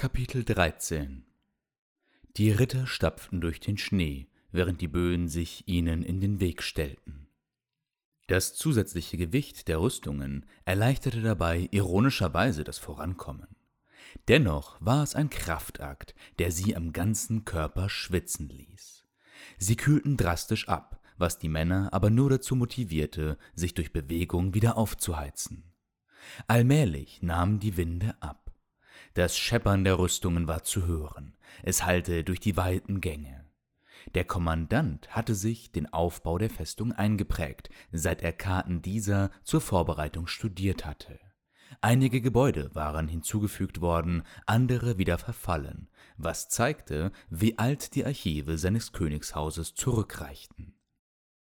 Kapitel 13 Die Ritter stapften durch den Schnee, während die Böen sich ihnen in den Weg stellten. Das zusätzliche Gewicht der Rüstungen erleichterte dabei ironischerweise das Vorankommen. Dennoch war es ein Kraftakt, der sie am ganzen Körper schwitzen ließ. Sie kühlten drastisch ab, was die Männer aber nur dazu motivierte, sich durch Bewegung wieder aufzuheizen. Allmählich nahmen die Winde ab. Das Scheppern der Rüstungen war zu hören, es hallte durch die weiten Gänge. Der Kommandant hatte sich den Aufbau der Festung eingeprägt, seit er Karten dieser zur Vorbereitung studiert hatte. Einige Gebäude waren hinzugefügt worden, andere wieder verfallen, was zeigte, wie alt die Archive seines Königshauses zurückreichten.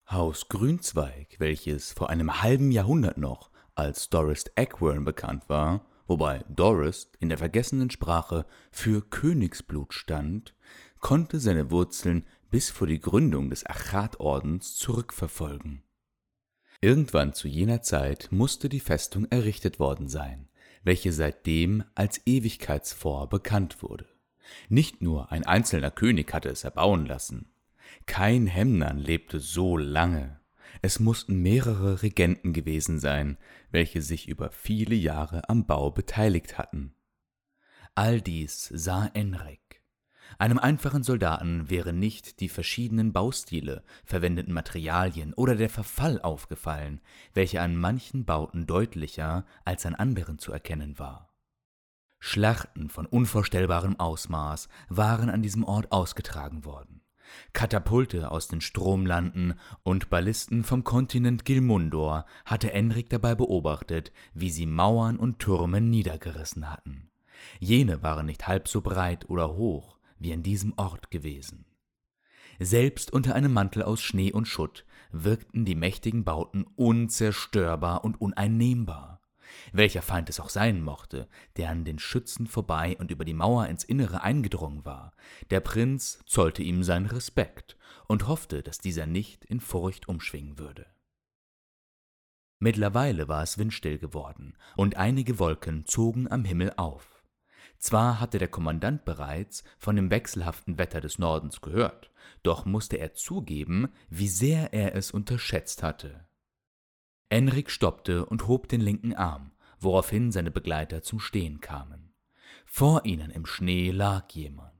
Haus Grünzweig, welches vor einem halben Jahrhundert noch als Doris Eckworm bekannt war, wobei Doris in der vergessenen Sprache für Königsblut stand, konnte seine Wurzeln bis vor die Gründung des Achatordens zurückverfolgen. Irgendwann zu jener Zeit musste die Festung errichtet worden sein, welche seitdem als Ewigkeitsfort bekannt wurde. Nicht nur ein einzelner König hatte es erbauen lassen. Kein Hemnern lebte so lange. Es mussten mehrere Regenten gewesen sein, welche sich über viele Jahre am Bau beteiligt hatten. All dies sah Enrik. Einem einfachen Soldaten wären nicht die verschiedenen Baustile, verwendeten Materialien oder der Verfall aufgefallen, welcher an manchen Bauten deutlicher als an anderen zu erkennen war. Schlachten von unvorstellbarem Ausmaß waren an diesem Ort ausgetragen worden. Katapulte aus den Stromlanden und Ballisten vom Kontinent Gilmundor hatte Enrik dabei beobachtet, wie sie Mauern und Türme niedergerissen hatten. Jene waren nicht halb so breit oder hoch wie an diesem Ort gewesen. Selbst unter einem Mantel aus Schnee und Schutt wirkten die mächtigen Bauten unzerstörbar und uneinnehmbar welcher Feind es auch sein mochte, der an den Schützen vorbei und über die Mauer ins Innere eingedrungen war, der Prinz zollte ihm seinen Respekt und hoffte, dass dieser nicht in Furcht umschwingen würde. Mittlerweile war es windstill geworden, und einige Wolken zogen am Himmel auf. Zwar hatte der Kommandant bereits von dem wechselhaften Wetter des Nordens gehört, doch musste er zugeben, wie sehr er es unterschätzt hatte. Enrik stoppte und hob den linken Arm, woraufhin seine Begleiter zum Stehen kamen. Vor ihnen im Schnee lag jemand.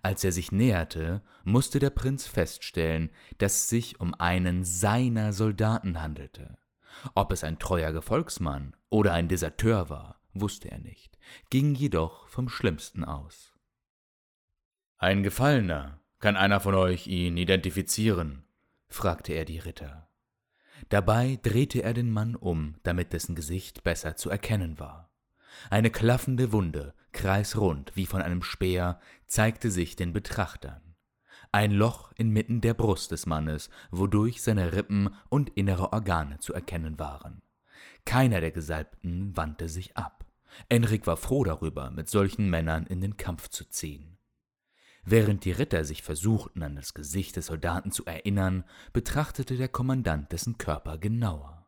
Als er sich näherte, musste der Prinz feststellen, dass es sich um einen seiner Soldaten handelte. Ob es ein treuer Gefolgsmann oder ein Deserteur war, wusste er nicht, ging jedoch vom Schlimmsten aus. Ein Gefallener, kann einer von euch ihn identifizieren? fragte er die Ritter. Dabei drehte er den Mann um, damit dessen Gesicht besser zu erkennen war. Eine klaffende Wunde, kreisrund wie von einem Speer, zeigte sich den Betrachtern. Ein Loch inmitten der Brust des Mannes, wodurch seine Rippen und innere Organe zu erkennen waren. Keiner der Gesalbten wandte sich ab. Enrik war froh darüber, mit solchen Männern in den Kampf zu ziehen. Während die Ritter sich versuchten, an das Gesicht des Soldaten zu erinnern, betrachtete der Kommandant dessen Körper genauer.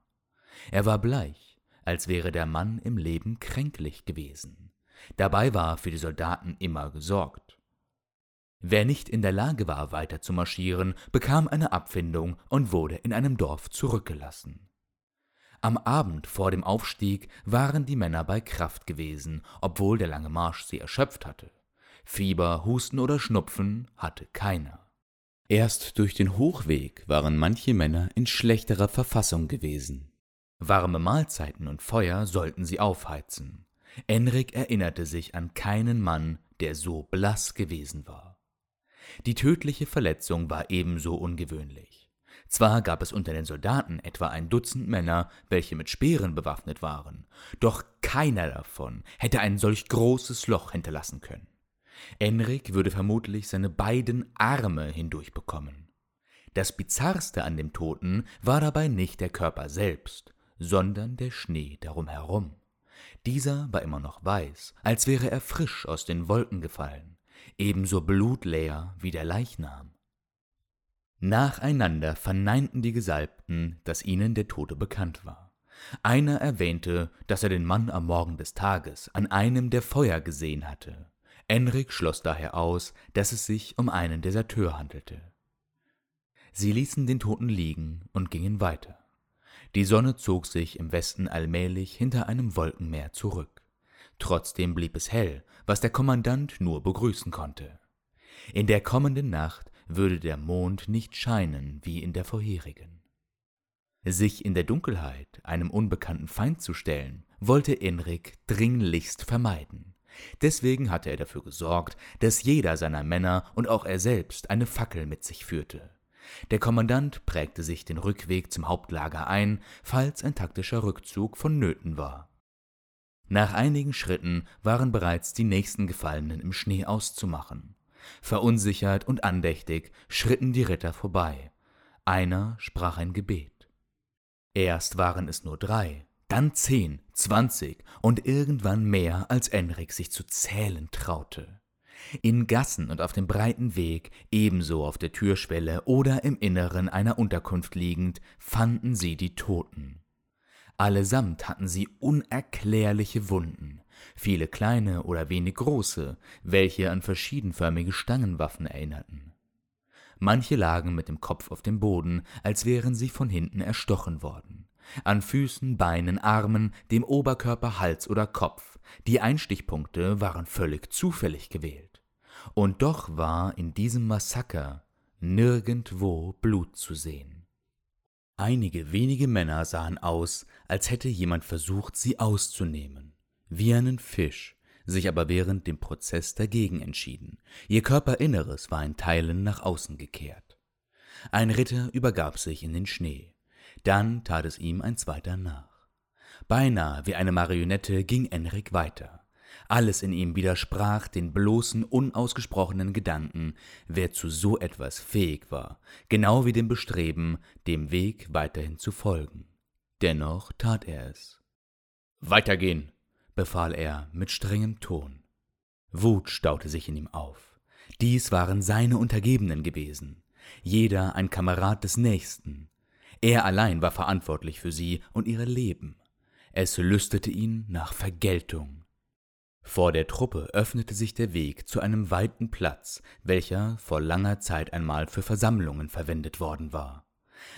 Er war bleich, als wäre der Mann im Leben kränklich gewesen. Dabei war für die Soldaten immer gesorgt. Wer nicht in der Lage war, weiter zu marschieren, bekam eine Abfindung und wurde in einem Dorf zurückgelassen. Am Abend vor dem Aufstieg waren die Männer bei Kraft gewesen, obwohl der lange Marsch sie erschöpft hatte. Fieber, Husten oder Schnupfen hatte keiner. Erst durch den Hochweg waren manche Männer in schlechterer Verfassung gewesen. Warme Mahlzeiten und Feuer sollten sie aufheizen. Enrik erinnerte sich an keinen Mann, der so blass gewesen war. Die tödliche Verletzung war ebenso ungewöhnlich. Zwar gab es unter den Soldaten etwa ein Dutzend Männer, welche mit Speeren bewaffnet waren, doch keiner davon hätte ein solch großes Loch hinterlassen können. Enrik würde vermutlich seine beiden Arme hindurchbekommen. Das Bizarrste an dem Toten war dabei nicht der Körper selbst, sondern der Schnee darum herum. Dieser war immer noch weiß, als wäre er frisch aus den Wolken gefallen, ebenso blutleer wie der Leichnam. Nacheinander verneinten die Gesalbten, dass ihnen der Tote bekannt war. Einer erwähnte, dass er den Mann am Morgen des Tages an einem der Feuer gesehen hatte, Enrik schloss daher aus, dass es sich um einen Deserteur handelte. Sie ließen den Toten liegen und gingen weiter. Die Sonne zog sich im Westen allmählich hinter einem Wolkenmeer zurück. Trotzdem blieb es hell, was der Kommandant nur begrüßen konnte. In der kommenden Nacht würde der Mond nicht scheinen wie in der vorherigen. Sich in der Dunkelheit einem unbekannten Feind zu stellen, wollte Enrik dringlichst vermeiden. Deswegen hatte er dafür gesorgt, dass jeder seiner Männer und auch er selbst eine Fackel mit sich führte. Der Kommandant prägte sich den Rückweg zum Hauptlager ein, falls ein taktischer Rückzug vonnöten war. Nach einigen Schritten waren bereits die nächsten Gefallenen im Schnee auszumachen. Verunsichert und andächtig schritten die Ritter vorbei. Einer sprach ein Gebet. Erst waren es nur drei, dann zehn, zwanzig und irgendwann mehr, als Enrik sich zu zählen traute. In Gassen und auf dem breiten Weg, ebenso auf der Türschwelle oder im Inneren einer Unterkunft liegend, fanden sie die Toten. Allesamt hatten sie unerklärliche Wunden, viele kleine oder wenig große, welche an verschiedenförmige Stangenwaffen erinnerten. Manche lagen mit dem Kopf auf dem Boden, als wären sie von hinten erstochen worden. An Füßen, Beinen, Armen, dem Oberkörper, Hals oder Kopf. Die Einstichpunkte waren völlig zufällig gewählt. Und doch war in diesem Massaker nirgendwo Blut zu sehen. Einige wenige Männer sahen aus, als hätte jemand versucht, sie auszunehmen wie einen Fisch, sich aber während dem Prozess dagegen entschieden. Ihr Körperinneres war in Teilen nach außen gekehrt. Ein Ritter übergab sich in den Schnee. Dann tat es ihm ein zweiter nach. Beinahe wie eine Marionette ging Enrik weiter. Alles in ihm widersprach den bloßen, unausgesprochenen Gedanken, wer zu so etwas fähig war, genau wie dem Bestreben, dem Weg weiterhin zu folgen. Dennoch tat er es. Weitergehen, befahl er mit strengem Ton. Wut staute sich in ihm auf. Dies waren seine Untergebenen gewesen, jeder ein Kamerad des Nächsten. Er allein war verantwortlich für sie und ihre Leben. Es lüstete ihn nach Vergeltung. Vor der Truppe öffnete sich der Weg zu einem weiten Platz, welcher vor langer Zeit einmal für Versammlungen verwendet worden war.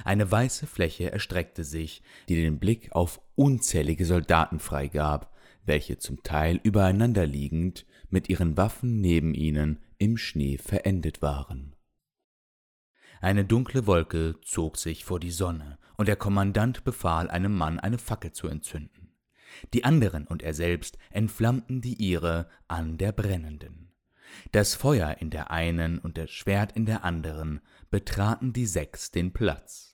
Eine weiße Fläche erstreckte sich, die den Blick auf unzählige Soldaten freigab, welche zum Teil übereinander liegend mit ihren Waffen neben ihnen im Schnee verendet waren. Eine dunkle Wolke zog sich vor die Sonne, und der Kommandant befahl einem Mann, eine Fackel zu entzünden. Die anderen und er selbst entflammten die ihre an der brennenden. Das Feuer in der einen und das Schwert in der anderen betraten die sechs den Platz.